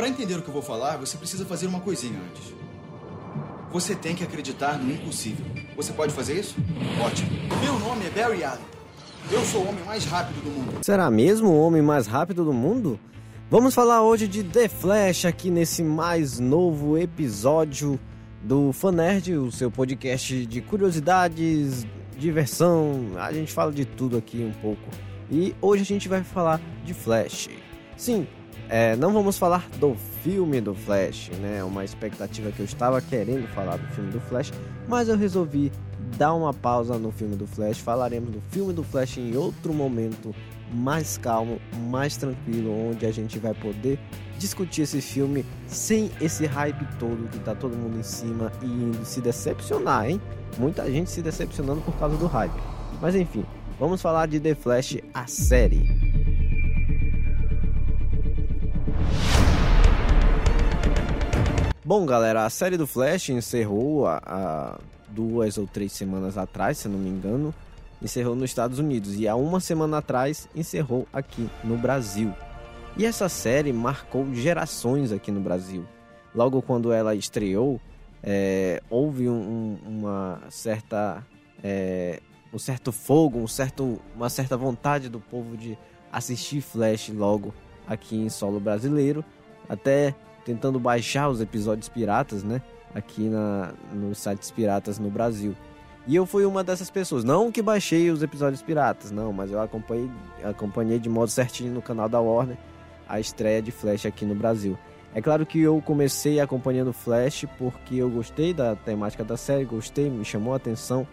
Para entender o que eu vou falar, você precisa fazer uma coisinha antes. Você tem que acreditar no impossível. Você pode fazer isso? Ótimo. Meu nome é Barry Allen. Eu sou o homem mais rápido do mundo. Será mesmo o homem mais rápido do mundo? Vamos falar hoje de The Flash aqui nesse mais novo episódio do Fanerd, o seu podcast de curiosidades, diversão. A gente fala de tudo aqui um pouco. E hoje a gente vai falar de Flash. Sim, é, não vamos falar do filme do Flash, né? Uma expectativa que eu estava querendo falar do filme do Flash, mas eu resolvi dar uma pausa no filme do Flash. Falaremos do filme do Flash em outro momento mais calmo, mais tranquilo, onde a gente vai poder discutir esse filme sem esse hype todo que tá todo mundo em cima e indo se decepcionar, hein? Muita gente se decepcionando por causa do hype. Mas enfim, vamos falar de The Flash, a série. Bom, galera, a série do Flash encerrou há duas ou três semanas atrás, se não me engano, encerrou nos Estados Unidos e há uma semana atrás encerrou aqui no Brasil. E essa série marcou gerações aqui no Brasil. Logo quando ela estreou, é, houve um, uma certa é, um certo fogo, um certo, uma certa vontade do povo de assistir Flash logo aqui em solo brasileiro, até tentando baixar os episódios piratas, né? Aqui na, nos sites piratas no Brasil. E eu fui uma dessas pessoas. Não que baixei os episódios piratas, não, mas eu acompanhei, acompanhei de modo certinho no canal da Warner a estreia de Flash aqui no Brasil. É claro que eu comecei acompanhando Flash porque eu gostei da temática da série, gostei, me chamou a atenção.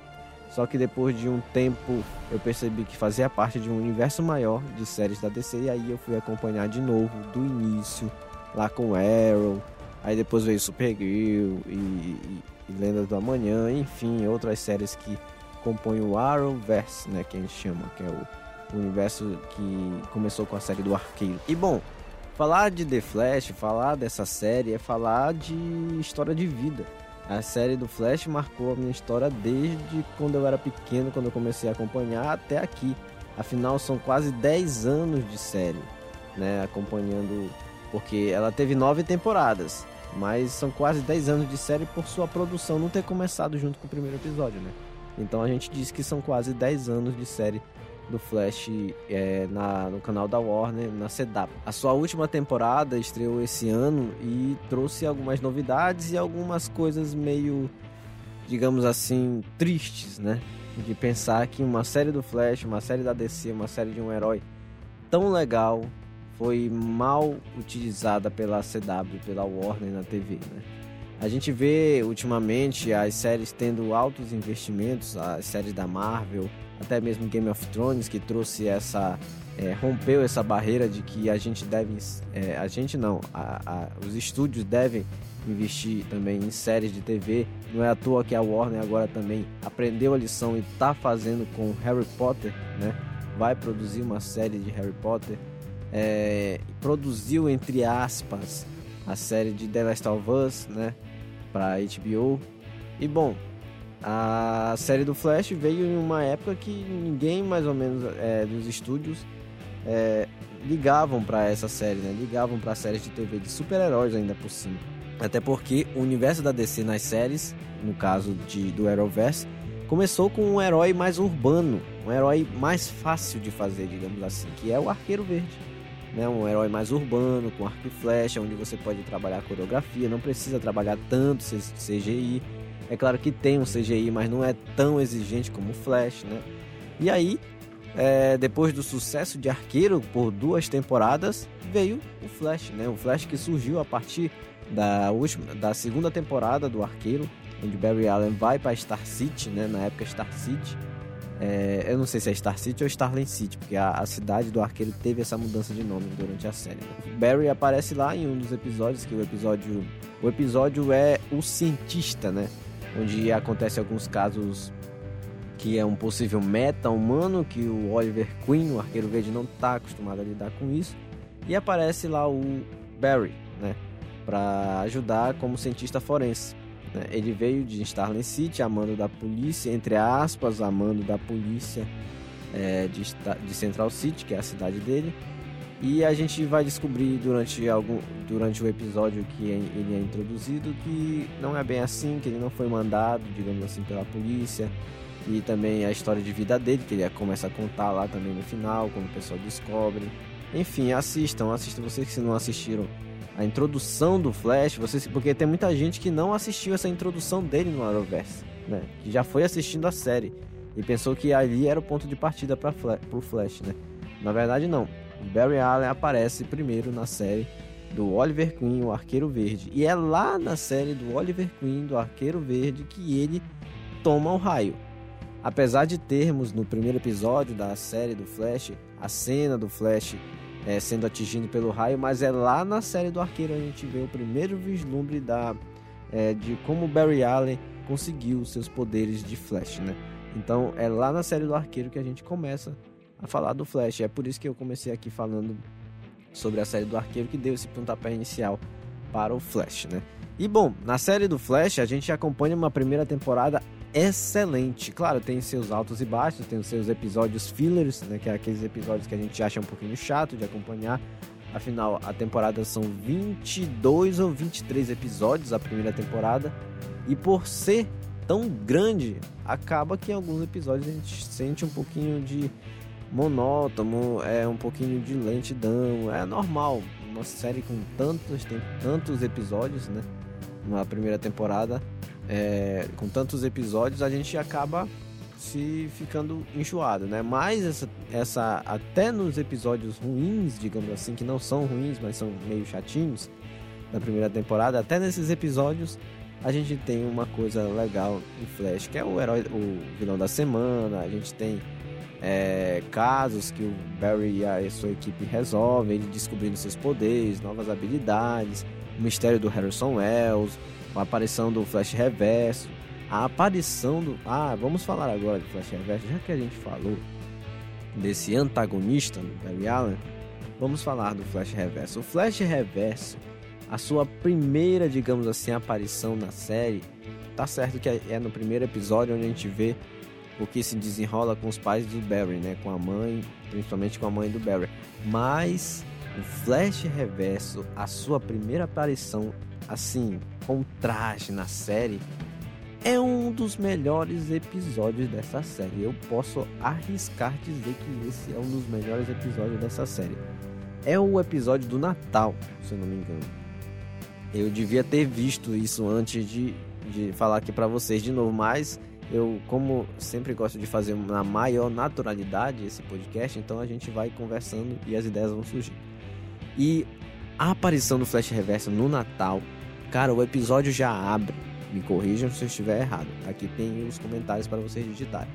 Só que depois de um tempo eu percebi que fazia parte de um universo maior de séries da DC e aí eu fui acompanhar de novo do início, lá com Arrow, aí depois veio Supergirl e, e e Lendas do Amanhã, enfim, outras séries que compõem o Arrowverse, né, que a gente chama, que é o universo que começou com a série do Arqueiro. E bom, falar de The Flash, falar dessa série é falar de história de vida. A série do Flash marcou a minha história desde quando eu era pequeno, quando eu comecei a acompanhar até aqui. Afinal, são quase 10 anos de série, né, acompanhando, porque ela teve nove temporadas. Mas são quase 10 anos de série por sua produção não ter começado junto com o primeiro episódio, né? Então a gente diz que são quase 10 anos de série do Flash é, na, no canal da Warner, na CW. A sua última temporada estreou esse ano e trouxe algumas novidades e algumas coisas meio, digamos assim, tristes, né? De pensar que uma série do Flash, uma série da DC, uma série de um herói tão legal, foi mal utilizada pela CW, pela Warner na TV. Né? A gente vê ultimamente as séries tendo altos investimentos, as séries da Marvel, até mesmo Game of Thrones, que trouxe essa. É, rompeu essa barreira de que a gente deve. É, a gente não, a, a, os estúdios devem investir também em séries de TV. Não é à toa que a Warner agora também aprendeu a lição e está fazendo com Harry Potter, né? Vai produzir uma série de Harry Potter é, produziu, entre aspas, a série de The Last of Us, né, para HBO. E bom, a série do Flash veio em uma época que ninguém, mais ou menos, é, dos estúdios é, ligavam para essa série, né? Ligavam para séries de TV de super-heróis ainda por cima. Até porque o universo da DC nas séries, no caso de, do Arrowverse, começou com um herói mais urbano, um herói mais fácil de fazer, digamos assim, que é o Arqueiro Verde né, um herói mais urbano, com arco e flecha, onde você pode trabalhar coreografia, não precisa trabalhar tanto CGI. É claro que tem um CGI, mas não é tão exigente como o Flash, né? E aí, é, depois do sucesso de Arqueiro por duas temporadas, veio o Flash, né? O Flash que surgiu a partir da última, da segunda temporada do Arqueiro, onde Barry Allen vai para Star City, né? Na época Star City é, eu não sei se é Star City ou Starling City, porque a, a, cidade do arqueiro teve essa mudança de nome durante a série. Né? Barry aparece lá em um dos episódios, que o episódio. O episódio é o cientista, né? Onde acontece alguns casos que é um possível meta-humano, que o Oliver Queen, o arqueiro verde, não está acostumado a lidar com isso. E aparece lá o Barry, né? Para ajudar como cientista forense. Né? Ele veio de Starling City, amando da polícia, entre aspas, amando da polícia é, de, de Central City, que é a cidade dele. E a gente vai descobrir durante, algum, durante o episódio que ele é introduzido que não é bem assim, que ele não foi mandado, digamos assim, pela polícia. E também a história de vida dele, que ele começa a contar lá também no final, quando o pessoal descobre. Enfim, assistam, assistam vocês que não assistiram a introdução do Flash, vocês, porque tem muita gente que não assistiu essa introdução dele no Arrowverse, né? Que já foi assistindo a série e pensou que ali era o ponto de partida para o Flash, né? Na verdade não. Barry Allen aparece primeiro na série do Oliver Queen, o Arqueiro Verde. E é lá na série do Oliver Queen, do Arqueiro Verde, que ele toma o raio. Apesar de termos no primeiro episódio da série do Flash a cena do Flash é, sendo atingido pelo raio, mas é lá na série do Arqueiro a gente vê o primeiro vislumbre da, é, de como Barry Allen conseguiu seus poderes de Flash, né? Então é lá na série do Arqueiro que a gente começa a falar do Flash. É por isso que eu comecei aqui falando sobre a série do Arqueiro que deu esse pontapé inicial para o Flash, né? E bom, na série do Flash a gente acompanha uma primeira temporada excelente. Claro, tem seus altos e baixos, tem os seus episódios fillers, né, que é aqueles episódios que a gente acha um pouquinho chato de acompanhar. Afinal, a temporada são 22 ou 23 episódios a primeira temporada, e por ser tão grande, acaba que em alguns episódios a gente sente um pouquinho de monótono, é um pouquinho de lentidão, é normal. Uma série com tantos, tem tantos episódios, né? Na primeira temporada, é, com tantos episódios, a gente acaba se ficando enjoado, né? Mas essa, essa, até nos episódios ruins, digamos assim, que não são ruins, mas são meio chatinhos da primeira temporada, até nesses episódios a gente tem uma coisa legal em Flash, que é o herói, o vilão da semana, a gente tem é, casos que o Barry e a sua equipe resolvem, ele descobrindo seus poderes, novas habilidades, o mistério do Harrison Wells, a aparição do Flash Reverso, a aparição do. Ah, vamos falar agora de Flash Reverso, já que a gente falou desse antagonista do Barry Allen, vamos falar do Flash Reverso. O Flash Reverso, a sua primeira, digamos assim, aparição na série, tá certo que é no primeiro episódio onde a gente vê o que se desenrola com os pais do Barry, né? Com a mãe, principalmente com a mãe do Barry. Mas o Flash Reverso, a sua primeira aparição, assim, com traje na série, é um dos melhores episódios dessa série. Eu posso arriscar dizer que esse é um dos melhores episódios dessa série. É o episódio do Natal, se eu não me engano. Eu devia ter visto isso antes de, de falar aqui para vocês de novo, mas eu, como sempre gosto de fazer na maior naturalidade esse podcast, então a gente vai conversando e as ideias vão surgir. E a aparição do Flash Reverso no Natal, cara, o episódio já abre. Me corrijam se eu estiver errado. Aqui tem os comentários para vocês digitarem.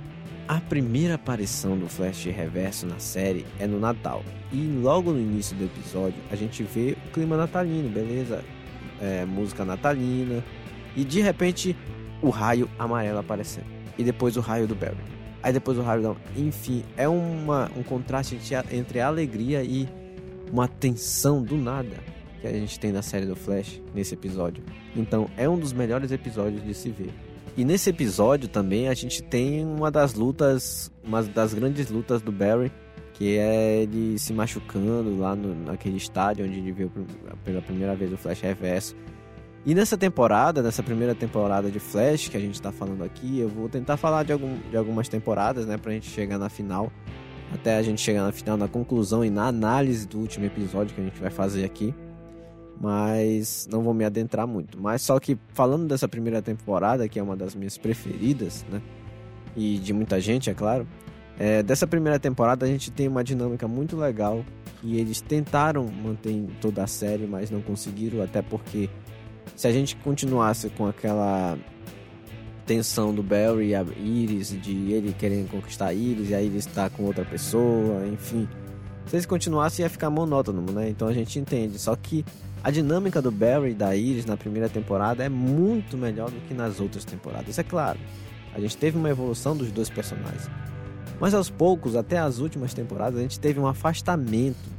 A primeira aparição do Flash Reverso na série é no Natal. E logo no início do episódio a gente vê o clima natalino, beleza? É, música natalina. E de repente o raio amarelo aparecendo. E depois o raio do Barry. Aí depois o raio do... Enfim, é uma, um contraste entre a alegria e uma tensão do nada que a gente tem na série do Flash nesse episódio. Então é um dos melhores episódios de se ver. E nesse episódio também a gente tem uma das lutas, uma das grandes lutas do Barry, que é ele se machucando lá no, naquele estádio onde ele viu pela primeira vez o Flash Reverso e nessa temporada, nessa primeira temporada de Flash que a gente está falando aqui, eu vou tentar falar de, algum, de algumas temporadas, né, pra gente chegar na final. Até a gente chegar na final, na conclusão e na análise do último episódio que a gente vai fazer aqui. Mas não vou me adentrar muito. Mas só que falando dessa primeira temporada, que é uma das minhas preferidas, né? E de muita gente, é claro. É, dessa primeira temporada a gente tem uma dinâmica muito legal. E eles tentaram manter toda a série, mas não conseguiram, até porque se a gente continuasse com aquela tensão do Barry e a Iris, de ele querendo conquistar a Iris e a Iris estar tá com outra pessoa, enfim. Se eles continuassem ia ficar monótono, né? Então a gente entende. Só que a dinâmica do Barry e da Iris na primeira temporada é muito melhor do que nas outras temporadas. É claro. A gente teve uma evolução dos dois personagens. Mas aos poucos, até as últimas temporadas, a gente teve um afastamento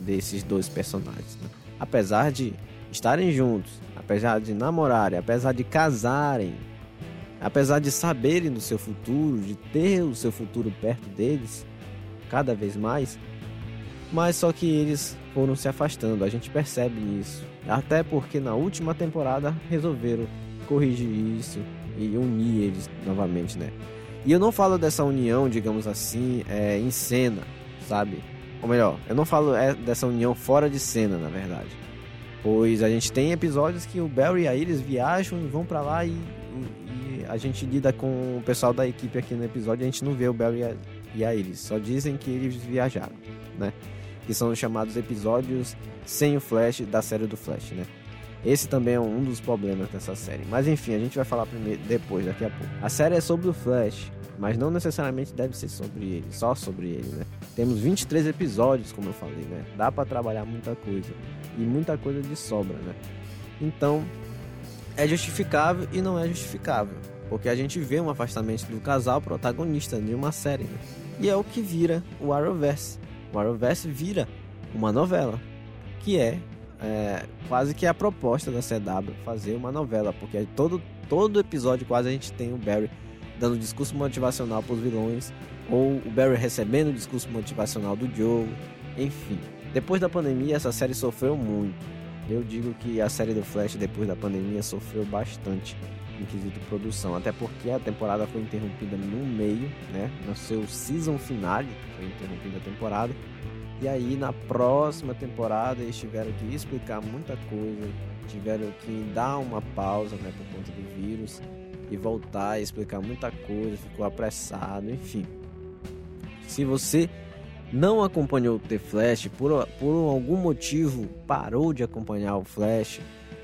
desses dois personagens. Né? Apesar de estarem juntos, apesar de namorarem, apesar de casarem, apesar de saberem do seu futuro, de ter o seu futuro perto deles, cada vez mais, Mas só que eles foram se afastando, a gente percebe isso. Até porque na última temporada resolveram corrigir isso e unir eles novamente, né? E eu não falo dessa união, digamos assim, é, em cena, sabe? Ou melhor, eu não falo é, dessa união fora de cena, na verdade. Pois a gente tem episódios que o Barry e a Iris viajam e vão para lá e, e, a gente lida com o pessoal da equipe aqui no episódio e a gente não vê o Barry e a Iris. Só dizem que eles viajaram, né? Que são os chamados episódios sem o Flash da série do Flash, né? Esse também é um dos problemas dessa série. Mas enfim, a gente vai falar primeiro, depois, daqui a pouco. A série é sobre o Flash, mas não necessariamente deve ser sobre ele, só sobre ele, né? Temos 23 episódios, como eu falei, né? Dá para trabalhar muita coisa e muita coisa de sobra, né? Então, é justificável e não é justificável, porque a gente vê um afastamento do casal protagonista de uma série, né? E é o que vira o Arrowverse. Arrowverse vira uma novela, que é, é quase que a proposta da CW fazer uma novela, porque todo todo episódio quase a gente tem o Barry dando discurso motivacional para os vilões, ou o Barry recebendo o discurso motivacional do Joe, enfim. Depois da pandemia, essa série sofreu muito. Eu digo que a série do Flash, depois da pandemia, sofreu bastante em quesito produção, até porque a temporada foi interrompida no meio, né? No seu season finale, foi interrompida a temporada. E aí, na próxima temporada, eles tiveram que explicar muita coisa, tiveram que dar uma pausa, né, por conta do vírus e voltar e explicar muita coisa, ficou apressado, enfim. Se você não acompanhou o The Flash, por, por algum motivo parou de acompanhar o Flash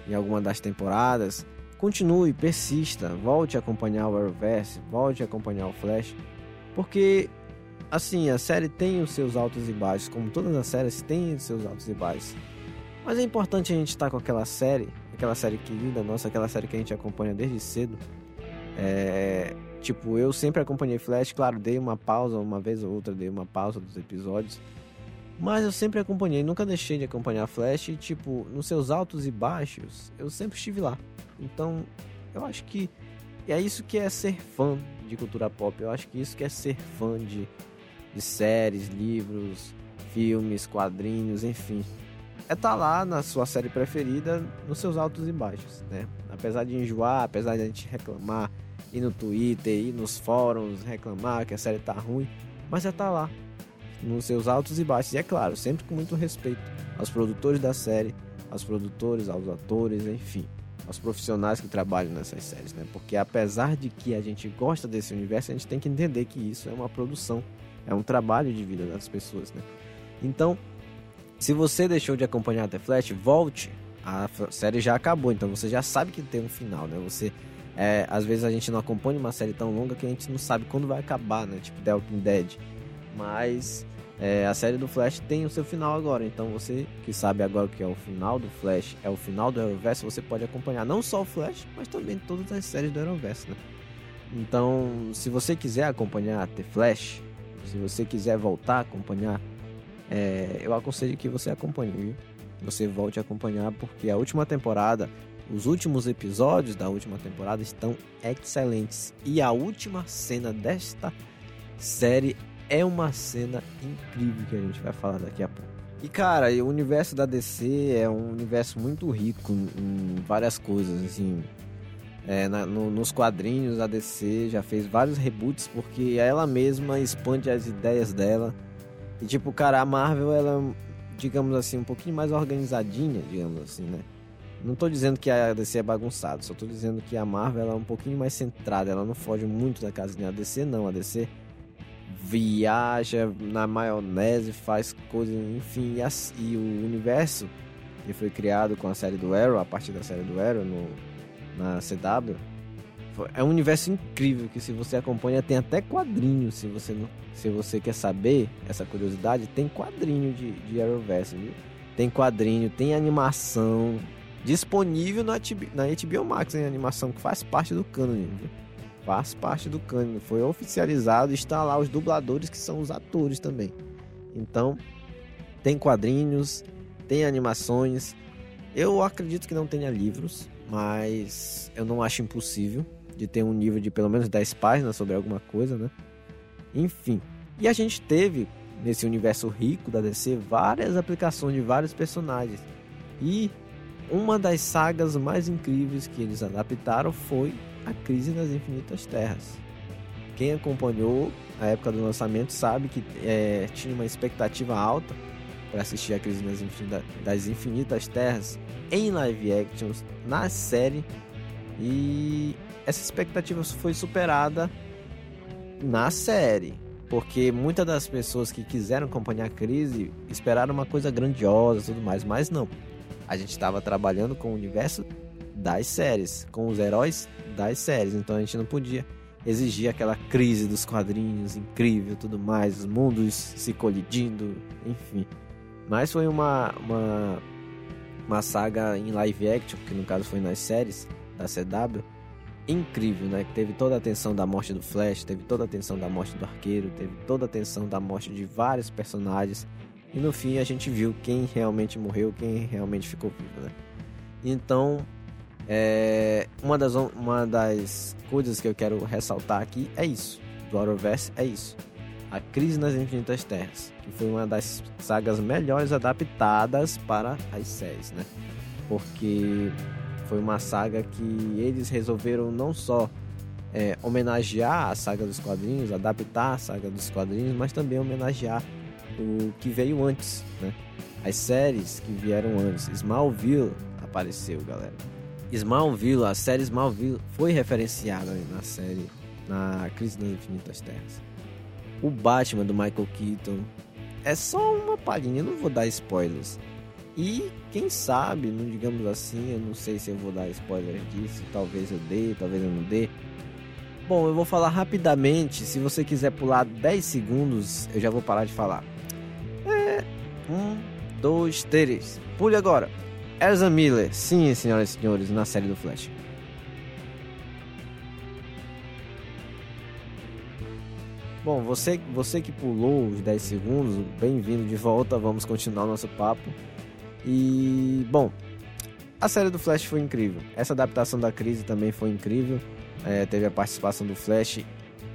em alguma das temporadas, continue, persista, volte a acompanhar o Arrowverse, volte a acompanhar o Flash, porque assim, a série tem os seus altos e baixos, como todas as séries têm os seus altos e baixos. Mas é importante a gente estar com aquela série, aquela série querida nossa, aquela série que a gente acompanha desde cedo, é, tipo, eu sempre acompanhei Flash, claro, dei uma pausa, uma vez ou outra dei uma pausa dos episódios. Mas eu sempre acompanhei, nunca deixei de acompanhar Flash e, tipo, nos seus altos e baixos, eu sempre estive lá. Então, eu acho que é isso que é ser fã de cultura pop. Eu acho que isso que é ser fã de, de séries, livros, filmes, quadrinhos, enfim. É estar tá lá na sua série preferida, nos seus altos e baixos, né? Apesar de enjoar, apesar de a gente reclamar, ir no Twitter, ir nos fóruns, reclamar que a série tá ruim, mas já tá lá, nos seus altos e baixos. E é claro, sempre com muito respeito aos produtores da série, aos produtores, aos atores, enfim, aos profissionais que trabalham nessas séries, né? Porque apesar de que a gente gosta desse universo, a gente tem que entender que isso é uma produção, é um trabalho de vida das pessoas, né? Então, se você deixou de acompanhar The Flash, volte. A série já acabou, então você já sabe que tem um final, né? Você é, às vezes a gente não acompanha uma série tão longa que a gente não sabe quando vai acabar, né? Tipo The Walking Dead. Mas é, a série do Flash tem o seu final agora. Então você que sabe agora que é o final do Flash, é o final do Arrowverse, você pode acompanhar não só o Flash, mas também todas as séries do Arrowverse, né? Então, se você quiser acompanhar The Flash, se você quiser voltar a acompanhar, é, eu aconselho que você acompanhe, viu? Você volte a acompanhar, porque a última temporada os últimos episódios da última temporada estão excelentes. E a última cena desta série é uma cena incrível que a gente vai falar daqui a pouco. E cara, o universo da DC é um universo muito rico em várias coisas, assim. É, na, no, nos quadrinhos a DC já fez vários reboots porque ela mesma expande as ideias dela. E tipo, cara, a Marvel ela, digamos assim, um pouquinho mais organizadinha, digamos assim, né? Não tô dizendo que a DC é bagunçada, só tô dizendo que a Marvel é um pouquinho mais centrada, ela não foge muito da casinha. A DC não, a DC viaja na maionese, faz coisas, enfim, e, as, e, o universo que foi criado com a série do Arrow, a partir da série do Arrow no, na CW, é um universo incrível que se você acompanha tem até quadrinho, se você não, se você quer saber essa curiosidade, tem quadrinho de, de Arrowverse, viu? Tem quadrinho, tem animação, disponível na, na HBO Max em animação, que faz parte do canon. Faz parte do canon. Foi oficializado, está lá os dubladores que são os atores também. Então, tem quadrinhos, tem animações. Eu acredito que não tenha livros, mas eu não acho impossível de ter um livro de pelo menos 10 páginas sobre alguma coisa, né? Enfim. E a gente teve nesse universo rico da DC várias aplicações de vários personagens. E uma das sagas mais incríveis que eles adaptaram foi A Crise nas Infinitas Terras. Quem acompanhou a época do lançamento sabe que é, tinha uma expectativa alta para assistir A Crise nas das Infinitas Terras em live actions na série e essa expectativa foi superada na série. Porque muitas das pessoas que quiseram acompanhar a crise esperaram uma coisa grandiosa e tudo mais, mas não. A gente estava trabalhando com o universo das séries, com os heróis das séries, então a gente não podia exigir aquela crise dos quadrinhos incrível, tudo mais, os mundos se colidindo, enfim. Mas foi uma, uma, uma saga em live action, que no caso foi nas séries da CW, incrível, né? Teve toda a atenção da morte do Flash, teve toda a atenção da morte do Arqueiro, teve toda a atenção da morte de vários personagens. E no fim a gente viu quem realmente morreu, quem realmente ficou vivo, né? Então, é, uma, das, uma das coisas que eu quero ressaltar aqui é isso. Do Arrowverse é isso. A Crise nas Infinitas Terras, que foi uma das sagas melhores adaptadas para as séries, né? Porque foi uma saga que eles resolveram não só é, homenagear a saga dos quadrinhos, adaptar a saga dos quadrinhos, mas também homenagear o que veio antes, né? As séries que vieram antes. Smallville apareceu, galera. Smallville, a série Smallville foi referenciada na série, na Crise das Infinitas Terras. O Batman do Michael Keaton é só uma palhinha, não vou dar spoilers. E quem sabe, não digamos assim, eu não sei se eu vou dar spoiler disso, talvez eu dê, talvez eu não dê. Bom, eu vou falar rapidamente, se você quiser pular 10 segundos, eu já vou parar de falar. É. Um, dois, três. Pule agora. Ezra Miller, sim, senhoras e senhores, na série do Flash. Bom, você, você que pulou os 10 segundos, bem-vindo de volta, vamos continuar nosso papo. E, bom, a série do Flash foi incrível. Essa adaptação da crise também foi incrível. É, teve a participação do Flash,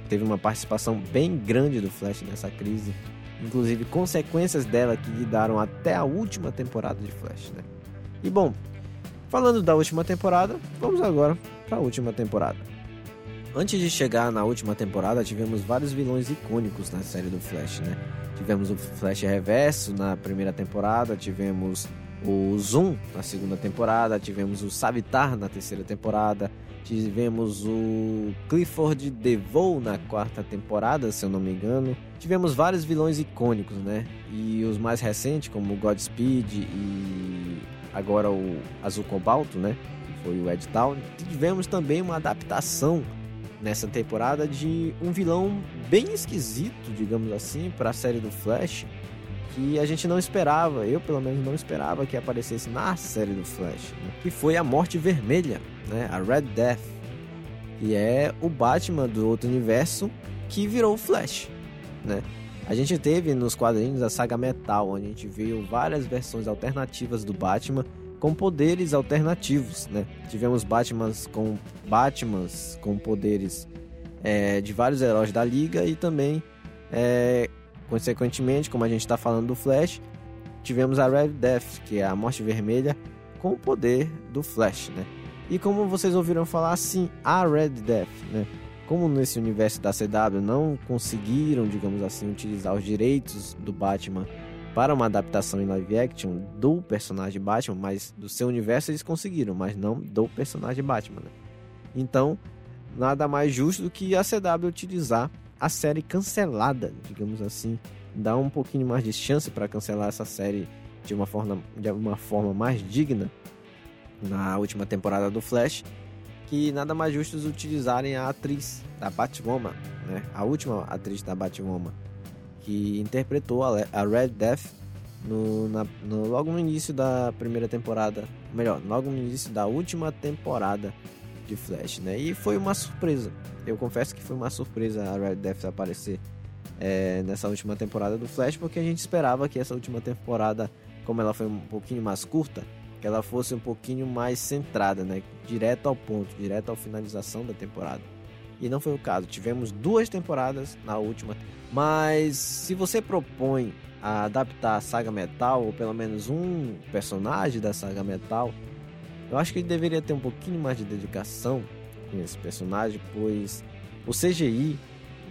teve uma participação bem grande do Flash nessa crise. Inclusive, consequências dela que lidaram até a última temporada de Flash, né? E bom, falando da última temporada, vamos agora para a última temporada. Antes de chegar na última temporada, tivemos vários vilões icônicos na série do Flash, né? Tivemos o Flash Reverso na primeira temporada, tivemos o Zoom na segunda temporada, tivemos o Savitar na terceira temporada, tivemos o Clifford DeVoe na quarta temporada, se eu não me engano. Tivemos vários vilões icônicos, né? E os mais recentes, como Godspeed e agora o Azul Cobalto, né? Que foi o Ed Town. Tivemos também uma adaptação nessa temporada de um vilão bem esquisito, digamos assim, para a série do Flash, que a gente não esperava, eu pelo menos não esperava que aparecesse na série do Flash, né? que foi a Morte Vermelha, né? a Red Death, que é o Batman do outro universo que virou o Flash, né? A gente teve nos quadrinhos a saga Metal, onde a gente viu várias versões alternativas do Batman com poderes alternativos, né? Tivemos Batmans com Batmans com poderes é, de vários heróis da Liga e também, é, consequentemente, como a gente está falando do Flash, tivemos a Red Death, que é a Morte Vermelha, com o poder do Flash, né? E como vocês ouviram falar, sim, a Red Death, né? Como nesse universo da CW não conseguiram, digamos assim, utilizar os direitos do Batman para uma adaptação em live action do personagem Batman, mas do seu universo eles conseguiram, mas não do personagem Batman. Né? Então, nada mais justo do que a CW utilizar a série cancelada, digamos assim, dar um pouquinho mais de chance para cancelar essa série de uma forma, de uma forma mais digna na última temporada do Flash, que nada mais justo utilizarem a atriz da Batwoman, né? A última atriz da Batwoman que interpretou a, Red Death no, na, no, logo no início da primeira temporada, melhor, logo no início da última temporada de Flash, né? E foi uma surpresa. Eu confesso que foi uma surpresa a Red Death aparecer é, nessa última temporada do Flash, porque a gente esperava que essa última temporada, como ela foi um pouquinho mais curta, que ela fosse um pouquinho mais centrada, né? Direto ao ponto, direto à finalização da temporada. E não foi o caso. Tivemos duas temporadas na última. Mas se você propõe a adaptar a saga Metal, ou pelo menos um personagem da saga Metal, eu acho que ele deveria ter um pouquinho mais de dedicação com esse personagem, pois o CGI,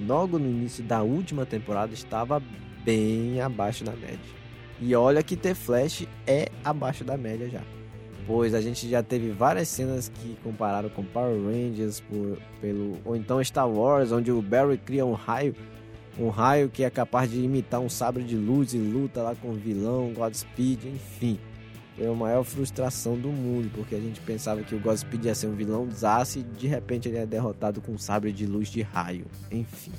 logo no início da última temporada, estava bem abaixo da média. E olha que ter Flash é abaixo da média já. Pois a gente já teve várias cenas que compararam com Power Rangers por, pelo, ou então Star Wars, onde o Barry cria um raio um raio que é capaz de imitar um sabre de luz e luta lá com o vilão, Godspeed, enfim. Foi a maior frustração do mundo, porque a gente pensava que o Godspeed ia ser um vilão desastre e de repente ele é derrotado com um sabre de luz de raio. Enfim.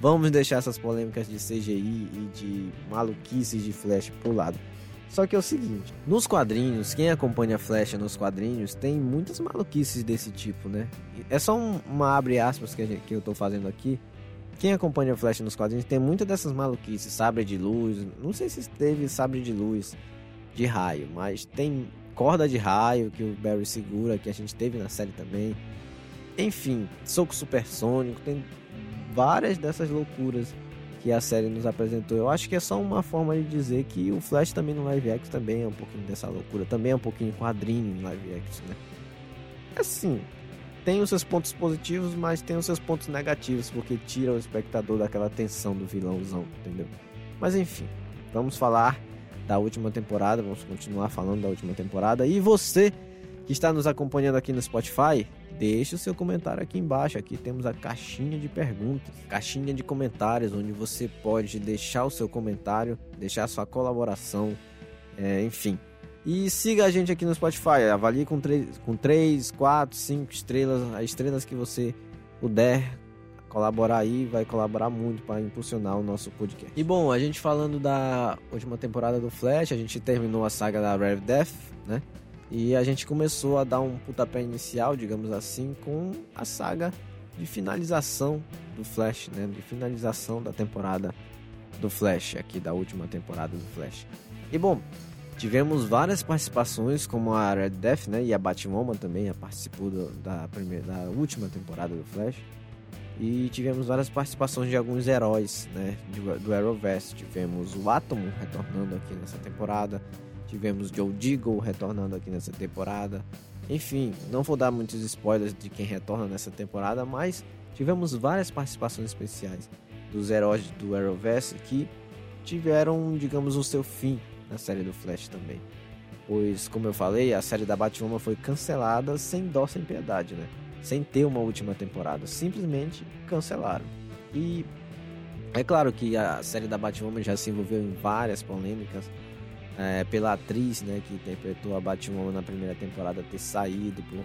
Vamos deixar essas polêmicas de CGI e de maluquices de Flash pro lado. Só que é o seguinte, nos quadrinhos, quem acompanha Flash nos quadrinhos tem muitas maluquices desse tipo, né? É só um, uma abre aspas que, gente, que eu tô fazendo aqui, quem acompanha Flash nos quadrinhos tem muitas dessas maluquices, sabre de luz, não sei se teve sabre de luz de raio, mas tem corda de raio que o Barry segura, que a gente teve na série também. Enfim, soco supersônico, tem várias dessas loucuras que a série nos apresentou. Eu acho que é só uma forma de dizer que o Flash também no live action também é um pouquinho dessa loucura, também é um pouquinho quadrinho no live action, né? Assim, tem os seus pontos positivos, mas tem os seus pontos negativos, porque tira o espectador daquela tensão do vilãozão, entendeu? Mas enfim, vamos falar da última temporada, vamos continuar falando da última temporada. E você que está nos acompanhando aqui no Spotify, deixe o seu comentário aqui embaixo. Aqui temos a caixinha de perguntas, caixinha de comentários, onde você pode deixar o seu comentário, deixar a sua colaboração, é, enfim. E siga a gente aqui no Spotify. Avalie com 3, com 3 4, 5 estrelas, as estrelas que você puder colaborar aí, vai colaborar muito para impulsionar o nosso podcast. E bom, a gente falando da última temporada do Flash, a gente terminou a saga da Rev Death, né? E a gente começou a dar um pontapé inicial, digamos assim, com a saga de finalização do Flash, né? De finalização da temporada do Flash, aqui da última temporada do Flash. E bom, Tivemos várias participações, como a Red Death, né? E a Batwoman também participou do, da, primeira, da última temporada do Flash. E tivemos várias participações de alguns heróis, né? Do, do Arrowverse. Tivemos o Atomo retornando aqui nessa temporada. Tivemos Joe Deagle retornando aqui nessa temporada. Enfim, não vou dar muitos spoilers de quem retorna nessa temporada, mas tivemos várias participações especiais dos heróis do Arrowverse que tiveram, digamos, o seu fim na série do Flash também. Pois, como eu falei, a série da Batwoman foi cancelada sem dó, sem piedade, né? Sem ter uma última temporada. Simplesmente cancelaram. E é claro que a série da Batwoman já se envolveu em várias polêmicas. É, pela atriz né, que interpretou a Batwoman na primeira temporada ter saído por,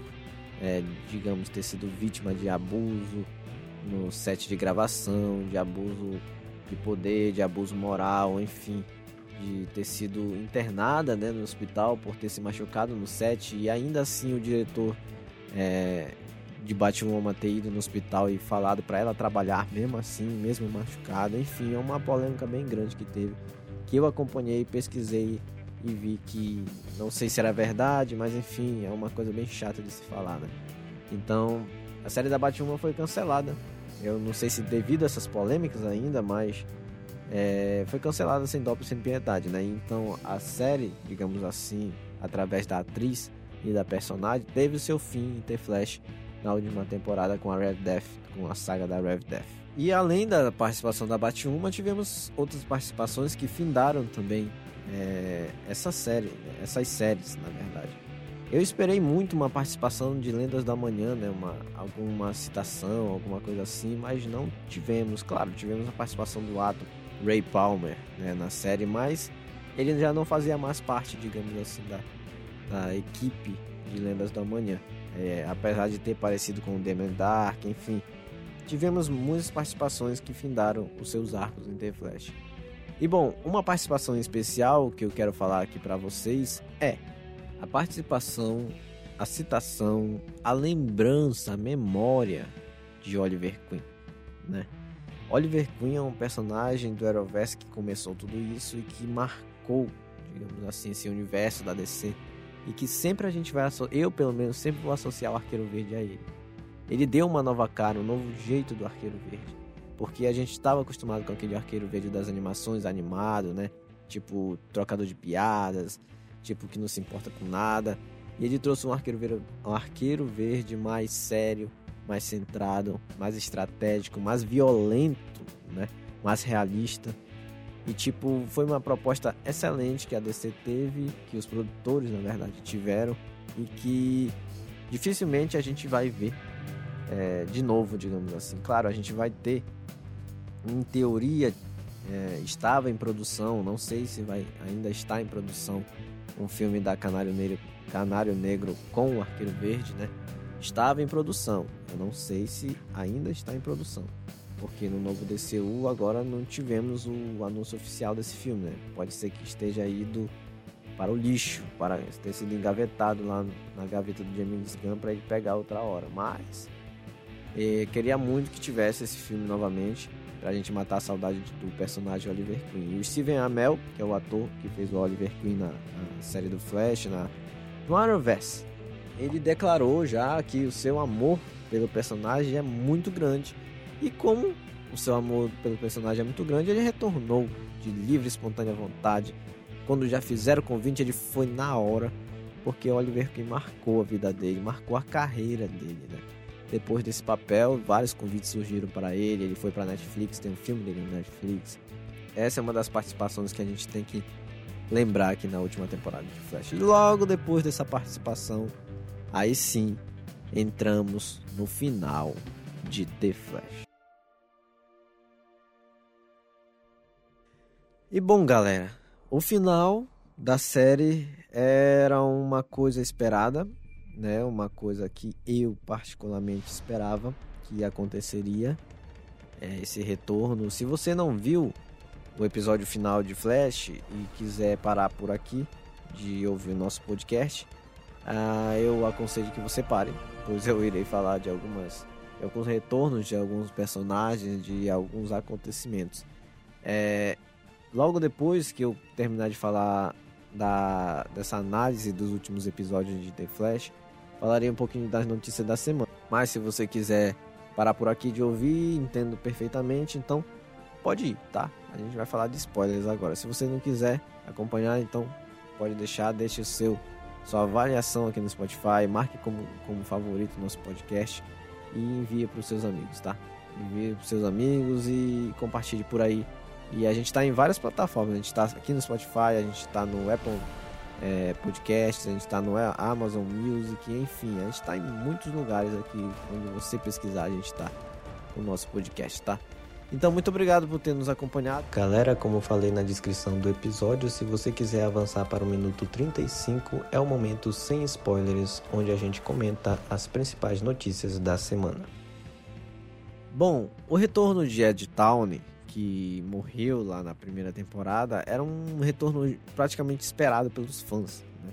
é, digamos, ter sido vítima de abuso no set de gravação, de abuso de poder, de abuso moral, enfim de ter sido internada né, no hospital por ter se machucado no set e ainda assim o diretor é, de Batwoman ter ido no hospital e falado para ela trabalhar mesmo assim, mesmo machucada. Enfim, é uma polêmica bem grande que teve, que eu acompanhei, pesquisei e vi que não sei se era verdade, mas enfim, é uma coisa bem chata de se falar, né? Então, a série da Batwoman foi cancelada. Eu não sei se devido a essas polêmicas ainda, mas é, foi cancelada sem dó e sem piedade, né? Então a série, digamos assim, através da atriz e da personagem, teve o seu fim em ter Flash na última temporada com a Rev Death, com a saga da Rev Death. E além da participação da Batwoman, tivemos outras participações que findaram também é, essa série, essas séries, na verdade. Eu esperei muito uma participação de Lendas da Manhã, né? Uma, alguma citação, alguma coisa assim, mas não tivemos. Claro, tivemos a participação do Atom Ray Palmer né, na série, mas ele já não fazia mais parte, digamos assim, da, da equipe de Lendas da Manhã. É, apesar de ter parecido com o Demon Dark, enfim, tivemos muitas participações que findaram os seus arcos em The Flash. E bom, uma participação especial que eu quero falar aqui para vocês é a participação, a citação, a lembrança, a memória de Oliver Queen, né? Oliver Queen é um personagem do Arrowverse que começou tudo isso e que marcou, digamos assim, esse universo da DC. E que sempre a gente vai eu pelo menos sempre vou associar o Arqueiro Verde a ele. ele deu uma nova cara, um novo jeito do Arqueiro Verde. Porque a gente estava acostumado com aquele Arqueiro Verde das animações animado, né? Tipo, trocador de piadas, tipo, que não se importa com nada. E ele trouxe um arqueiro verde, um arqueiro verde mais sério, mais centrado, mais estratégico, mais violento, né? Mais realista. E tipo, foi uma proposta excelente que a DC teve, que os produtores, na verdade, tiveram e que dificilmente a gente vai ver é, de novo, digamos assim. Claro, a gente vai ter, em teoria, é, estava em produção, não sei se vai ainda está em produção, um filme da Canário Negro, Canário Negro com o Arqueiro Verde, né? Estava em produção. Eu não sei se ainda está em produção. Porque no novo DCU agora não tivemos o anúncio oficial desse filme, né? Pode ser que esteja ido para o lixo, para ter sido engavetado lá na gaveta do James Gunn para ele pegar outra hora. Mas eh, queria muito que tivesse esse filme novamente pra gente matar a saudade do personagem Oliver Queen. E o Steven Amell, que é o ator que fez o Oliver Queen na, na série do Flash, na, no Arrowverse, ele declarou já que o seu amor pelo personagem é muito grande. E como o seu amor pelo personagem é muito grande, ele retornou de livre e espontânea vontade. Quando já fizeram o convite, ele foi na hora, porque Oliver Queen marcou a vida dele, marcou a carreira dele, né? Depois desse papel, vários convites surgiram para ele. Ele foi para Netflix, tem um filme dele na Netflix. Essa é uma das participações que a gente tem que lembrar aqui na última temporada de Flash. E logo depois dessa participação, aí sim entramos no final de The Flash. E bom, galera, o final da série era uma coisa esperada, né? Uma coisa que eu particularmente esperava que aconteceria é, esse retorno. Se você não viu o episódio final de Flash e quiser parar por aqui de ouvir o nosso podcast, ah, eu aconselho que você pare, pois eu irei falar de algumas de alguns retornos de alguns personagens, de alguns acontecimentos. É, logo depois que eu terminar de falar da, dessa análise dos últimos episódios de The Flash, falarei um pouquinho das notícias da semana. Mas se você quiser parar por aqui de ouvir, entendo perfeitamente, então pode ir, tá? A gente vai falar de spoilers agora. Se você não quiser acompanhar, então pode deixar, deixe o seu sua avaliação aqui no Spotify, marque como, como favorito nosso podcast e envie para os seus amigos, tá? Envie para os seus amigos e compartilhe por aí. E a gente está em várias plataformas. A gente está aqui no Spotify, a gente está no Apple é, podcasts, a gente está no Amazon Music, enfim, a gente está em muitos lugares aqui onde você pesquisar, a gente está o nosso podcast, tá? Então, muito obrigado por ter nos acompanhado. Galera, como eu falei na descrição do episódio, se você quiser avançar para o minuto 35, é o momento sem spoilers, onde a gente comenta as principais notícias da semana. Bom, o retorno de Ed Towney que morreu lá na primeira temporada era um retorno praticamente esperado pelos fãs. Né?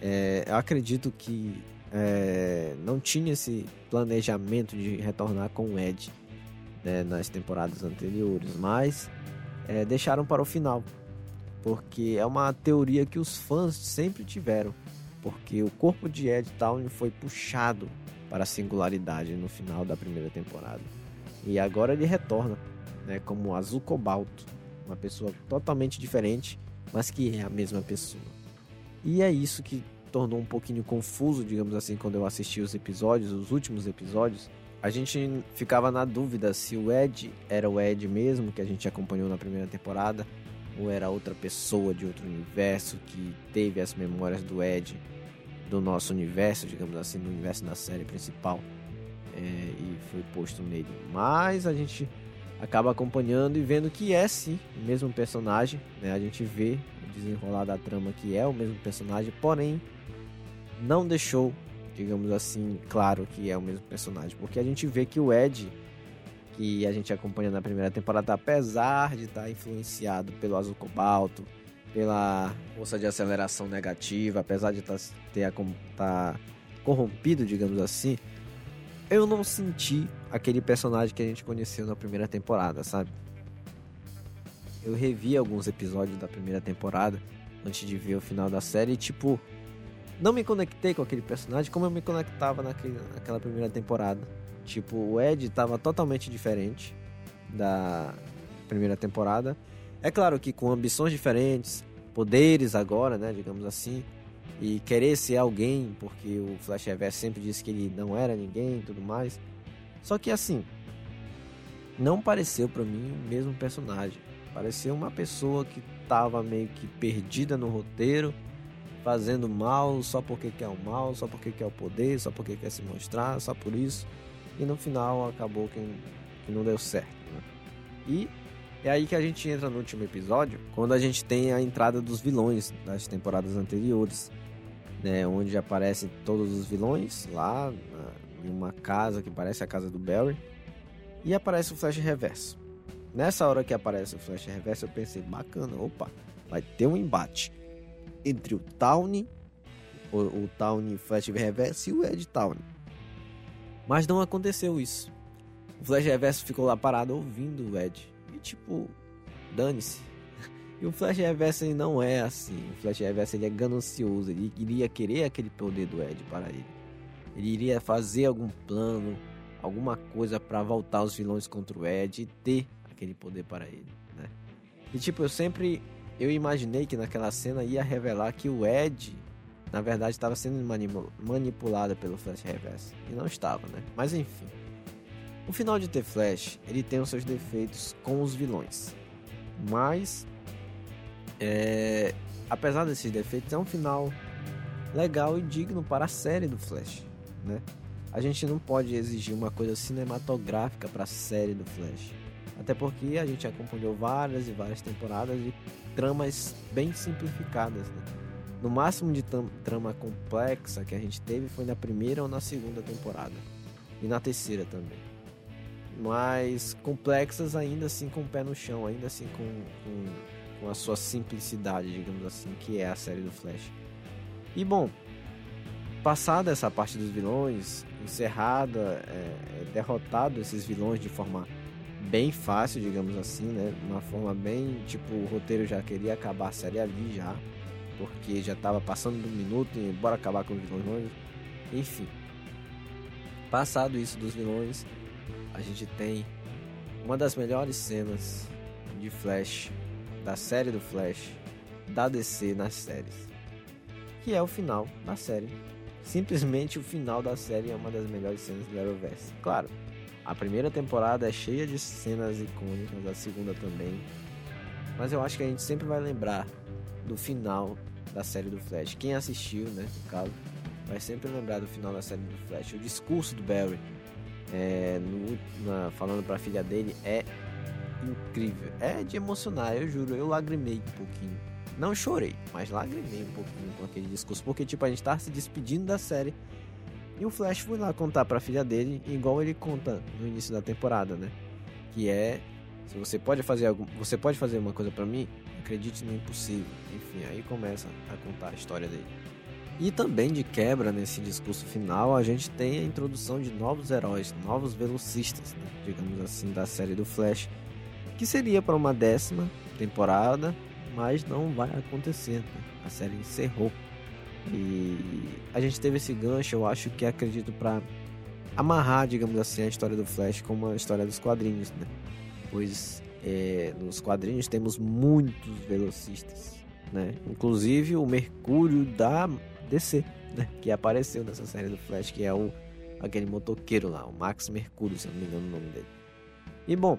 É, eu acredito que é, não tinha esse planejamento de retornar com o Ed né, nas temporadas anteriores, mas é, deixaram para o final, porque é uma teoria que os fãs sempre tiveram, porque o corpo de Ed Town foi puxado para a singularidade no final da primeira temporada e agora ele retorna né, como azul cobalto, uma pessoa totalmente diferente, mas que é a mesma pessoa. E é isso que tornou um pouquinho confuso, digamos assim, quando eu assisti os episódios, os últimos episódios. A gente ficava na dúvida se o Ed era o Ed mesmo que a gente acompanhou na primeira temporada, ou era outra pessoa de outro universo que teve as memórias do Ed do nosso universo, digamos assim, do universo da série principal, é, e foi posto nele. Mas a gente acaba acompanhando e vendo que é sim o mesmo personagem, né? A gente vê o desenrolar da trama que é o mesmo personagem, porém não deixou, digamos assim, claro que é o mesmo personagem, porque a gente vê que o Ed que a gente acompanha na primeira temporada, apesar de estar influenciado pelo azul cobalto, pela força de aceleração negativa, apesar de estar ter tá corrompido, digamos assim, eu não senti aquele personagem que a gente conheceu na primeira temporada, sabe? Eu revi alguns episódios da primeira temporada antes de ver o final da série e, tipo, não me conectei com aquele personagem como eu me conectava naquele, naquela primeira temporada. Tipo, o Ed estava totalmente diferente da primeira temporada. É claro que com ambições diferentes, poderes agora, né, digamos assim, e querer ser alguém, porque o Flash Reverso sempre disse que ele não era ninguém e tudo mais. Só que assim, não pareceu para mim o mesmo personagem. Pareceu uma pessoa que tava meio que perdida no roteiro, fazendo mal só porque quer o mal, só porque quer o poder, só porque quer se mostrar, só por isso. E no final acabou que, que não deu certo. Né? E é aí que a gente entra no último episódio, quando a gente tem a entrada dos vilões das temporadas anteriores, né, onde aparecem todos os vilões lá em uma casa que parece a casa do Barry, e aparece o Flash Reverso. Nessa hora que aparece o Flash Reverso, eu pensei, bacana, opa, vai ter um embate entre o Tawny, o, o Tawny Flash Reverso e o Ed Tawny. Mas não aconteceu isso. O Flash Reverso ficou lá parado ouvindo o Ed tipo, dane-se. E o Flash Reverso ele não é assim. O Flash Reverso ele é ganancioso. Ele iria querer aquele poder do Ed para ele. Ele iria fazer algum plano, alguma coisa para voltar os vilões contra o Ed e ter aquele poder para ele, né? E tipo, eu sempre eu imaginei que naquela cena ia revelar que o Ed na verdade estava sendo manipulado pelo Flash Reverso e não estava, né? Mas enfim. O final de The Flash, ele tem os seus defeitos com os vilões. Mas, é, apesar desses defeitos, é um final legal e digno para a série do Flash, né? A gente não pode exigir uma coisa cinematográfica para a série do Flash. Até porque a gente acompanhou várias e várias temporadas de tramas bem simplificadas, né? No máximo de trama complexa que a gente teve foi na primeira ou na segunda temporada. E na terceira também mas complexas ainda assim com o pé no chão, ainda assim com, com, com, a sua simplicidade, digamos assim, que é a série do Flash. E bom, passada essa parte dos vilões, encerrada, é, é, derrotado esses vilões de forma bem fácil, digamos assim, né? Uma forma bem, tipo, o roteiro já queria acabar a série ali já, porque já estava passando do minuto e bora acabar com os vilões. Enfim, passado isso dos vilões, a gente tem uma das melhores cenas de Flash, da série do Flash, da DC nas séries, que é o final da série. Simplesmente o final da série é uma das melhores cenas do Arrowverse. Claro, a primeira temporada é cheia de cenas icônicas, a segunda também. Mas eu acho que a gente sempre vai lembrar do final da série do Flash. Quem assistiu, né, no caso, vai sempre lembrar do final da série do Flash. O discurso do Barry é, no, na, falando para a filha dele é incrível. É de emocionar, eu juro. Eu lagrimei um pouquinho. Não chorei, mas lagrimei um pouquinho com aquele discurso. Porque, tipo, a gente tá se despedindo da série. E o Flash foi lá contar pra filha dele, igual ele conta no início da temporada, né? Que é. Se você pode fazer algo, você pode fazer uma coisa para mim, acredite no impossível. Enfim, aí começa a contar a história dele. E também de quebra nesse discurso final, a gente tem a introdução de novos heróis, novos velocistas, né? digamos assim, da série do Flash, que seria para uma décima temporada, mas não vai acontecer. Né? A série encerrou. E a gente teve esse gancho, eu acho que acredito para amarrar, digamos assim, a história do Flash com uma história dos quadrinhos, né? Pois é, nos quadrinhos temos muitos velocistas, né? Inclusive o Mercúrio da DC, né? Que apareceu nessa série do Flash, que é o aquele motoqueiro lá, o Max Mercúrio, se não me engano o nome dele. E bom,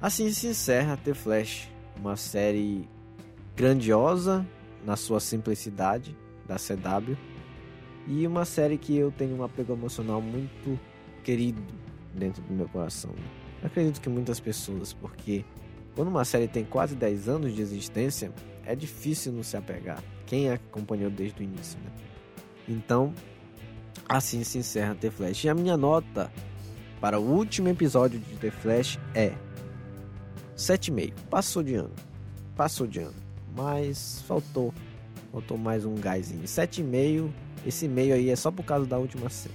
assim se encerra The Flash, uma série grandiosa na sua simplicidade da CW e uma série que eu tenho um apego emocional muito querido dentro do meu coração. Acredito que muitas pessoas, porque quando uma série tem quase 10 anos de existência, é difícil não se apegar quem acompanhou desde o início, né? Então, assim se encerra The Flash. E a minha nota para o último episódio de The Flash é 7,5. Passou de ano. Passou de ano. Mas faltou. Faltou mais um gásinho. 7,5. Esse meio aí é só por causa da última cena.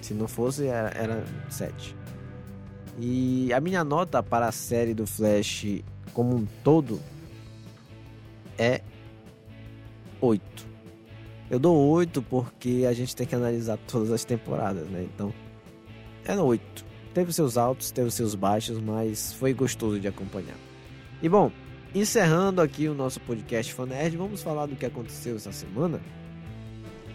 Se não fosse, era, era 7. E a minha nota para a série do Flash como um todo é 8. Eu dou 8 porque a gente tem que analisar todas as temporadas, né? Então, é no 8. Teve seus altos, teve seus baixos, mas foi gostoso de acompanhar. E bom, encerrando aqui o nosso podcast Fanerd, vamos falar do que aconteceu essa semana?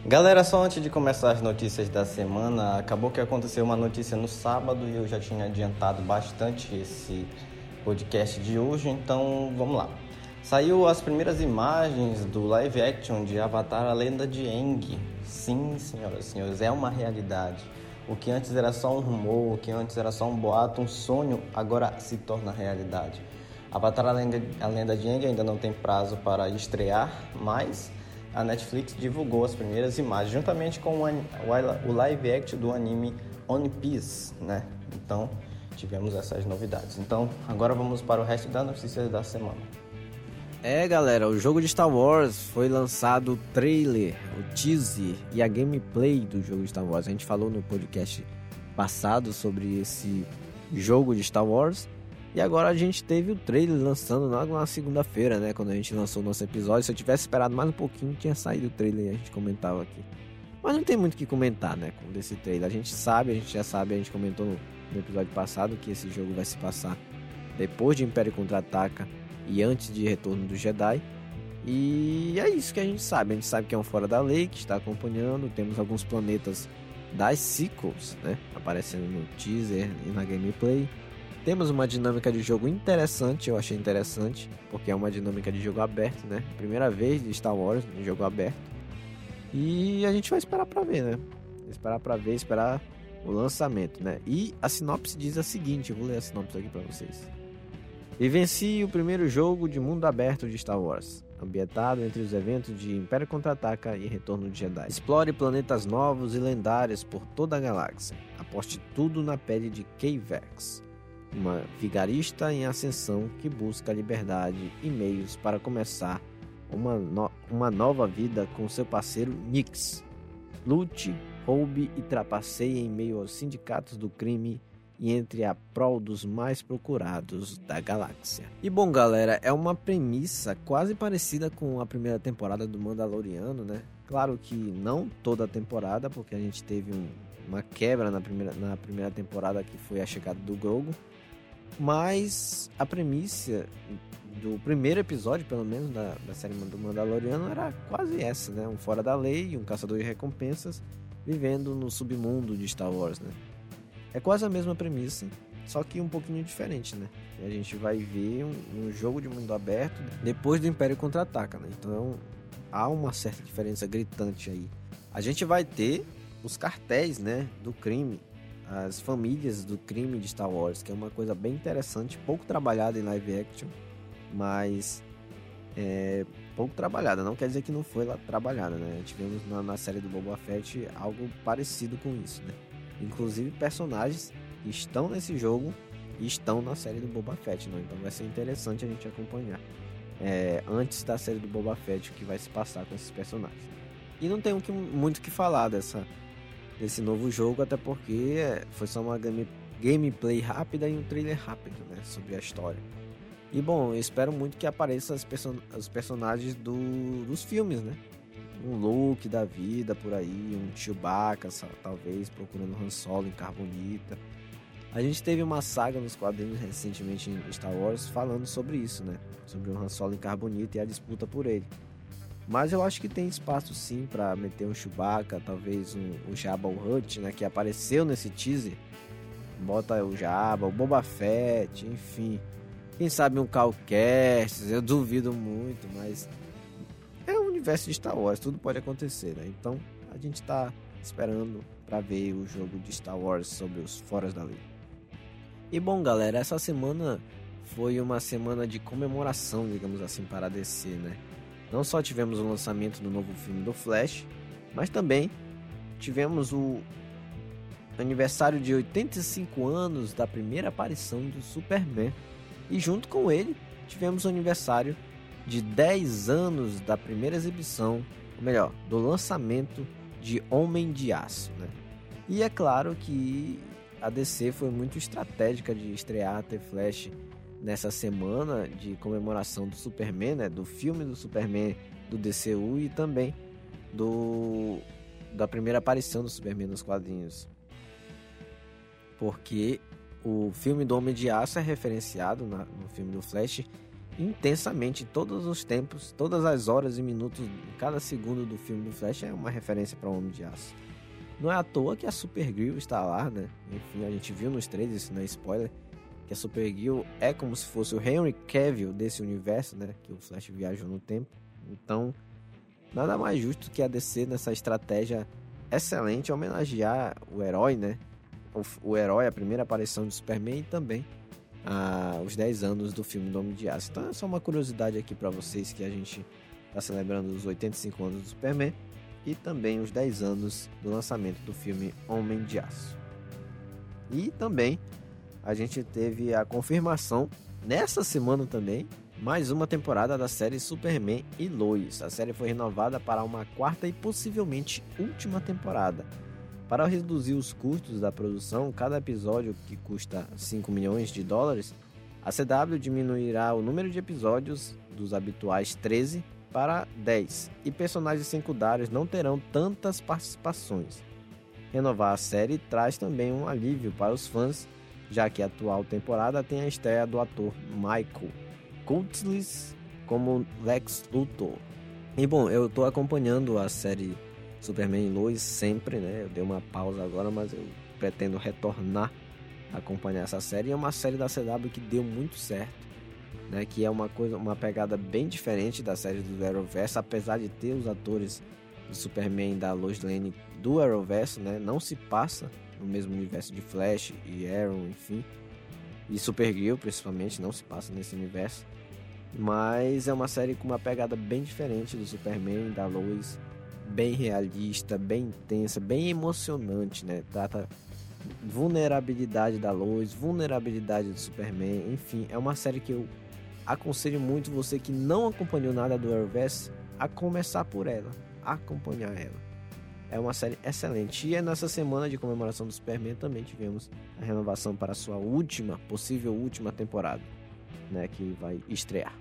Galera, só antes de começar as notícias da semana, acabou que aconteceu uma notícia no sábado e eu já tinha adiantado bastante esse podcast de hoje, então vamos lá. Saiu as primeiras imagens do live action de Avatar A Lenda de Aang. Sim, senhoras e senhores, é uma realidade. O que antes era só um rumor, o que antes era só um boato, um sonho, agora se torna realidade. Avatar A Lenda, de Aang ainda não tem prazo para estrear, mas a Netflix divulgou as primeiras imagens, juntamente com o live action do anime One Piece, né? Então, tivemos essas novidades. Então, agora vamos para o resto das notícias da semana. É, galera, o jogo de Star Wars foi lançado o trailer, o teaser e a gameplay do jogo de Star Wars. A gente falou no podcast passado sobre esse jogo de Star Wars. E agora a gente teve o trailer lançando na segunda-feira, né? Quando a gente lançou o nosso episódio. Se eu tivesse esperado mais um pouquinho, tinha saído o trailer e a gente comentava aqui. Mas não tem muito o que comentar, né? Com desse trailer. A gente sabe, a gente já sabe, a gente comentou no, episódio passado que esse jogo vai se passar depois de Império Contra-Ataca e antes de Retorno do Jedi. E é isso que a gente sabe. A gente sabe que é um fora da lei, que está acompanhando. Temos alguns planetas das sequels, né? Aparecendo no teaser e na gameplay. Temos uma dinâmica de jogo interessante, eu achei interessante, porque é uma dinâmica de jogo aberto, né? Primeira vez de Star Wars em jogo aberto. E a gente vai esperar para ver, né? Esperar para ver, esperar o lançamento, né? E a sinopse diz a seguinte, eu vou ler a sinopse aqui para vocês. Vivencie o primeiro jogo de mundo aberto de Star Wars, ambientado entre os eventos de Império Contra-Ataca e Retorno de Jedi. Explore planetas novos e lendários por toda a galáxia. Aposte tudo na pele de K-Vex, uma vigarista em ascensão que busca liberdade e meios para começar uma, no uma nova vida com seu parceiro Nix. Lute, roube e trapaceie em meio aos sindicatos do crime e entre a prol dos mais procurados da galáxia. E bom, galera, é uma premissa quase parecida com a primeira temporada do Mandaloriano, né? Claro que não toda a temporada, porque a gente teve um, uma quebra na primeira, na primeira temporada que foi a chegada do Grogu, mas a premissa do primeiro episódio, pelo menos, da, da série do Mandaloriano era quase essa, né? Um fora da lei, um caçador de recompensas, vivendo no submundo de Star Wars, né? É quase a mesma premissa, só que um pouquinho diferente, né? A gente vai ver um, um jogo de mundo aberto depois do Império Contra-Ataca, né? Então há uma certa diferença gritante aí. A gente vai ter os cartéis, né, do crime, as famílias do crime de Star Wars, que é uma coisa bem interessante, pouco trabalhada em live action, mas é, pouco trabalhada. Não quer dizer que não foi lá trabalhada, né? Tivemos na, na série do Boba Fett algo parecido com isso, né? Inclusive personagens que estão nesse jogo e estão na série do Boba Fett, né? Então vai ser interessante a gente acompanhar é, antes da série do Boba Fett o que vai se passar com esses personagens. E não tem muito o que falar dessa, desse novo jogo, até porque foi só uma game, gameplay rápida e um trailer rápido né, sobre a história. E bom, eu espero muito que apareçam person os personagens do, dos filmes, né? Um Luke da vida por aí, um Chewbacca, talvez, procurando Han Solo em Carbonita. A gente teve uma saga nos quadrinhos recentemente em Star Wars falando sobre isso, né? Sobre o Han Solo em Carbonita e a disputa por ele. Mas eu acho que tem espaço sim para meter um Chewbacca, talvez um, o Jabba o Hutt, né? Que apareceu nesse teaser. Bota o Jabba, o Boba Fett, enfim. Quem sabe um Cal Kestis, eu duvido muito, mas universo de Star Wars, tudo pode acontecer, né? Então a gente está esperando para ver o jogo de Star Wars sobre os foras da lei. E bom, galera, essa semana foi uma semana de comemoração, digamos assim, para a DC, né? Não só tivemos o lançamento do novo filme do Flash, mas também tivemos o aniversário de 85 anos da primeira aparição do Superman. E junto com ele, tivemos o aniversário de 10 anos da primeira exibição, ou melhor, do lançamento de Homem de Aço. Né? E é claro que a DC foi muito estratégica de estrear The Flash nessa semana de comemoração do Superman, né? do filme do Superman do DCU e também do da primeira aparição do Superman nos quadrinhos. Porque o filme do Homem de Aço é referenciado na, no filme do Flash intensamente todos os tempos, todas as horas e minutos, cada segundo do filme do Flash é uma referência para o Homem de Aço. Não é à toa que a Supergirl está lá, né? Enfim, a gente viu nos trailers, isso não é spoiler, que a Supergirl é como se fosse o Henry Cavill desse universo, né? Que o Flash viajou no tempo. Então, nada mais justo que a DC nessa estratégia excelente homenagear o herói, né? O, o herói, a primeira aparição do Superman e também os 10 anos do filme do Homem de Aço. Então é só uma curiosidade aqui para vocês que a gente está celebrando os 85 anos do Superman e também os 10 anos do lançamento do filme Homem de Aço. E também a gente teve a confirmação nessa semana também mais uma temporada da série Superman e Lois. A série foi renovada para uma quarta e possivelmente última temporada. Para reduzir os custos da produção, cada episódio que custa 5 milhões de dólares, a CW diminuirá o número de episódios dos habituais 13 para 10 e personagens secundários não terão tantas participações. Renovar a série traz também um alívio para os fãs, já que a atual temporada tem a estreia do ator Michael Coates como Lex Luthor. E bom, eu estou acompanhando a série Superman e Lois sempre, né? Eu dei uma pausa agora, mas eu pretendo retornar a acompanhar essa série. E é uma série da CW que deu muito certo, né? Que é uma coisa, uma pegada bem diferente da série do Arrowverse, apesar de ter os atores do Superman e da Lois Lane do Arrowverse, né? Não se passa no mesmo universo de Flash e Arrow, enfim. E Supergirl, principalmente, não se passa nesse universo. Mas é uma série com uma pegada bem diferente do Superman, da Lois bem realista, bem intensa, bem emocionante, né? Trata vulnerabilidade da luz, vulnerabilidade do Superman, enfim, é uma série que eu aconselho muito você que não acompanhou nada do Arrowverse a começar por ela, acompanhar ela. É uma série excelente. E é nessa semana de comemoração do Superman também tivemos a renovação para a sua última, possível última temporada, né, que vai estrear.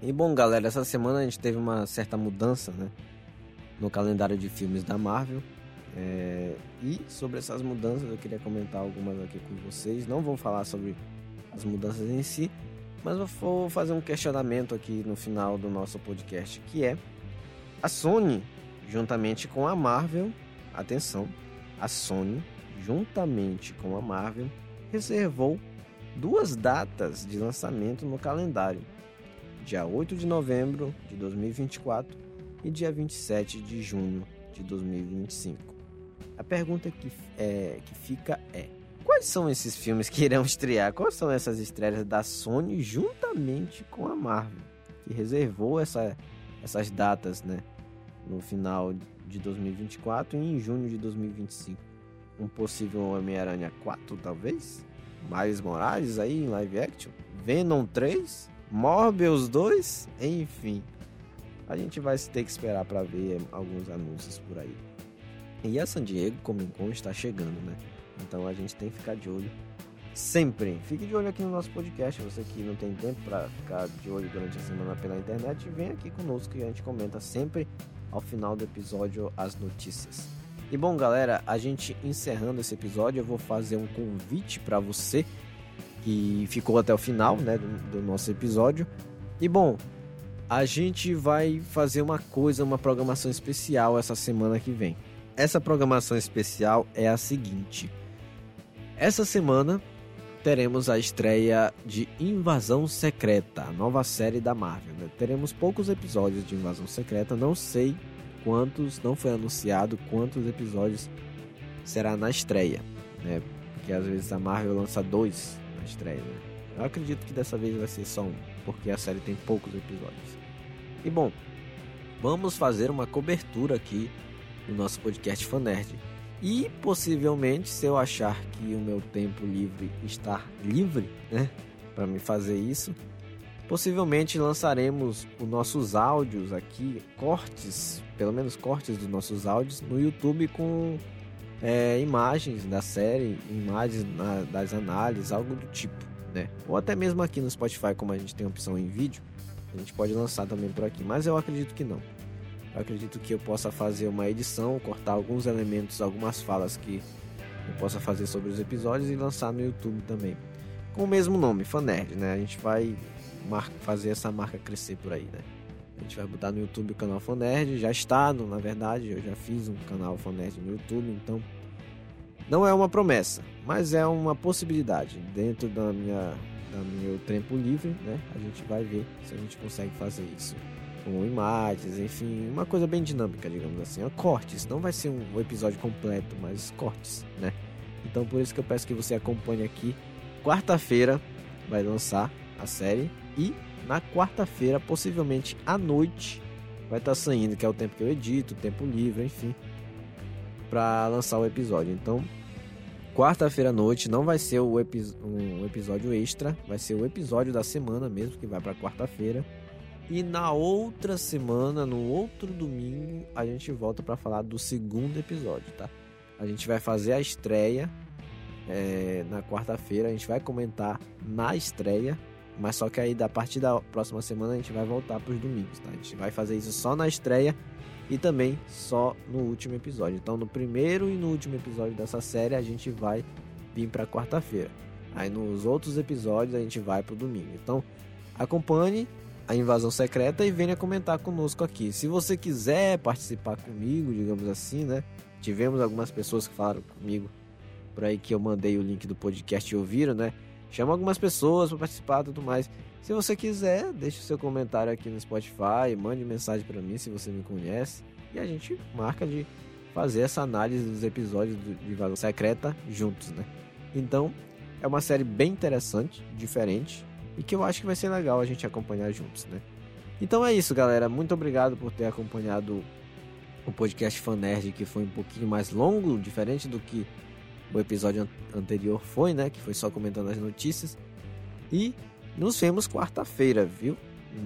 E bom, galera, essa semana a gente teve uma certa mudança, né? No calendário de filmes da Marvel. É, e sobre essas mudanças eu queria comentar algumas aqui com vocês. Não vou falar sobre as mudanças em si, mas vou fazer um questionamento aqui no final do nosso podcast, que é a Sony, juntamente com a Marvel, atenção, a Sony, juntamente com a Marvel, reservou duas datas de lançamento no calendário. Dia 8 de novembro de 2024 e dia 27 de junho de 2025. A pergunta que, é, que fica é: quais são esses filmes que irão estrear? Quais são essas estreias da Sony juntamente com a Marvel, que reservou essa, essas datas, né? No final de 2024 e em junho de 2025. Um possível Homem-Aranha 4, talvez? Miles Morales aí em live action? Venom 3? Morbius 2? Enfim a gente vai ter que esperar para ver alguns anúncios por aí. E a San Diego Comic Con está chegando, né? Então a gente tem que ficar de olho sempre. Fique de olho aqui no nosso podcast. Você que não tem tempo para ficar de olho durante a semana pela internet, vem aqui conosco que a gente comenta sempre ao final do episódio as notícias. E bom, galera, a gente encerrando esse episódio, eu vou fazer um convite para você que ficou até o final, né, do, do nosso episódio. E bom, a gente vai fazer uma coisa, uma programação especial essa semana que vem. Essa programação especial é a seguinte: essa semana teremos a estreia de Invasão Secreta, a nova série da Marvel. Né? Teremos poucos episódios de Invasão Secreta, não sei quantos, não foi anunciado quantos episódios será na estreia, né? Porque às vezes a Marvel lança dois na estreia. Né? Eu acredito que dessa vez vai ser só um, porque a série tem poucos episódios. E bom, vamos fazer uma cobertura aqui no nosso podcast Fanerd. E possivelmente, se eu achar que o meu tempo livre está livre, né, para me fazer isso, possivelmente lançaremos os nossos áudios aqui, cortes, pelo menos cortes dos nossos áudios no YouTube com é, imagens da série, imagens na, das análises, algo do tipo, né? Ou até mesmo aqui no Spotify, como a gente tem opção em vídeo, a gente pode lançar também por aqui, mas eu acredito que não. Eu acredito que eu possa fazer uma edição, cortar alguns elementos, algumas falas que eu possa fazer sobre os episódios e lançar no YouTube também. Com o mesmo nome, Fanerd, né? A gente vai fazer essa marca crescer por aí, né? A gente vai botar no YouTube o canal Fanerd, já está, na verdade, eu já fiz um canal Fanerd no YouTube, então não é uma promessa, mas é uma possibilidade dentro da minha da meu tempo livre, né? A gente vai ver se a gente consegue fazer isso com imagens, enfim, uma coisa bem dinâmica, digamos assim. É cortes, não vai ser um episódio completo, mas cortes, né? Então por isso que eu peço que você acompanhe aqui. Quarta-feira vai lançar a série e na quarta-feira, possivelmente à noite, vai estar tá saindo, que é o tempo que eu edito, tempo livre, enfim, para lançar o episódio. Então, quarta-feira à noite não vai ser epi um episódio extra, vai ser o episódio da semana mesmo, que vai para quarta-feira. E na outra semana, no outro domingo, a gente volta para falar do segundo episódio, tá? A gente vai fazer a estreia é, na quarta-feira, a gente vai comentar na estreia mas só que aí, da partir da próxima semana, a gente vai voltar para os domingos, tá? A gente vai fazer isso só na estreia e também só no último episódio. Então, no primeiro e no último episódio dessa série, a gente vai vir para quarta-feira. Aí, nos outros episódios, a gente vai para o domingo. Então, acompanhe a invasão secreta e venha comentar conosco aqui. Se você quiser participar comigo, digamos assim, né? Tivemos algumas pessoas que falaram comigo por aí que eu mandei o link do podcast e ouviram, né? Chama algumas pessoas para participar e tudo mais. Se você quiser, deixe o seu comentário aqui no Spotify, mande mensagem para mim se você me conhece e a gente marca de fazer essa análise dos episódios de Invasão Secreta juntos, né? Então, é uma série bem interessante, diferente e que eu acho que vai ser legal a gente acompanhar juntos, né? Então é isso, galera. Muito obrigado por ter acompanhado o podcast Fan Nerd, que foi um pouquinho mais longo, diferente do que o episódio anterior foi, né? Que foi só comentando as notícias. E nos vemos quarta-feira, viu?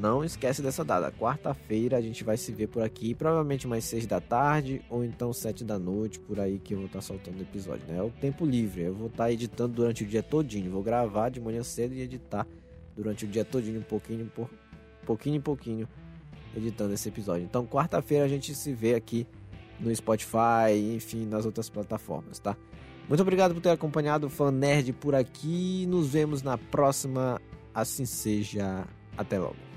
Não esquece dessa data. Quarta-feira a gente vai se ver por aqui, provavelmente mais seis da tarde ou então sete da noite, por aí que eu vou estar tá soltando o episódio, né? É o tempo livre. Eu vou estar tá editando durante o dia todinho. Vou gravar de manhã cedo e editar durante o dia todinho, um pouquinho por pouquinho em pouquinho, editando esse episódio. Então, quarta-feira a gente se vê aqui no Spotify, enfim, nas outras plataformas, tá? Muito obrigado por ter acompanhado o Fan Nerd por aqui. Nos vemos na próxima. Assim seja. Até logo.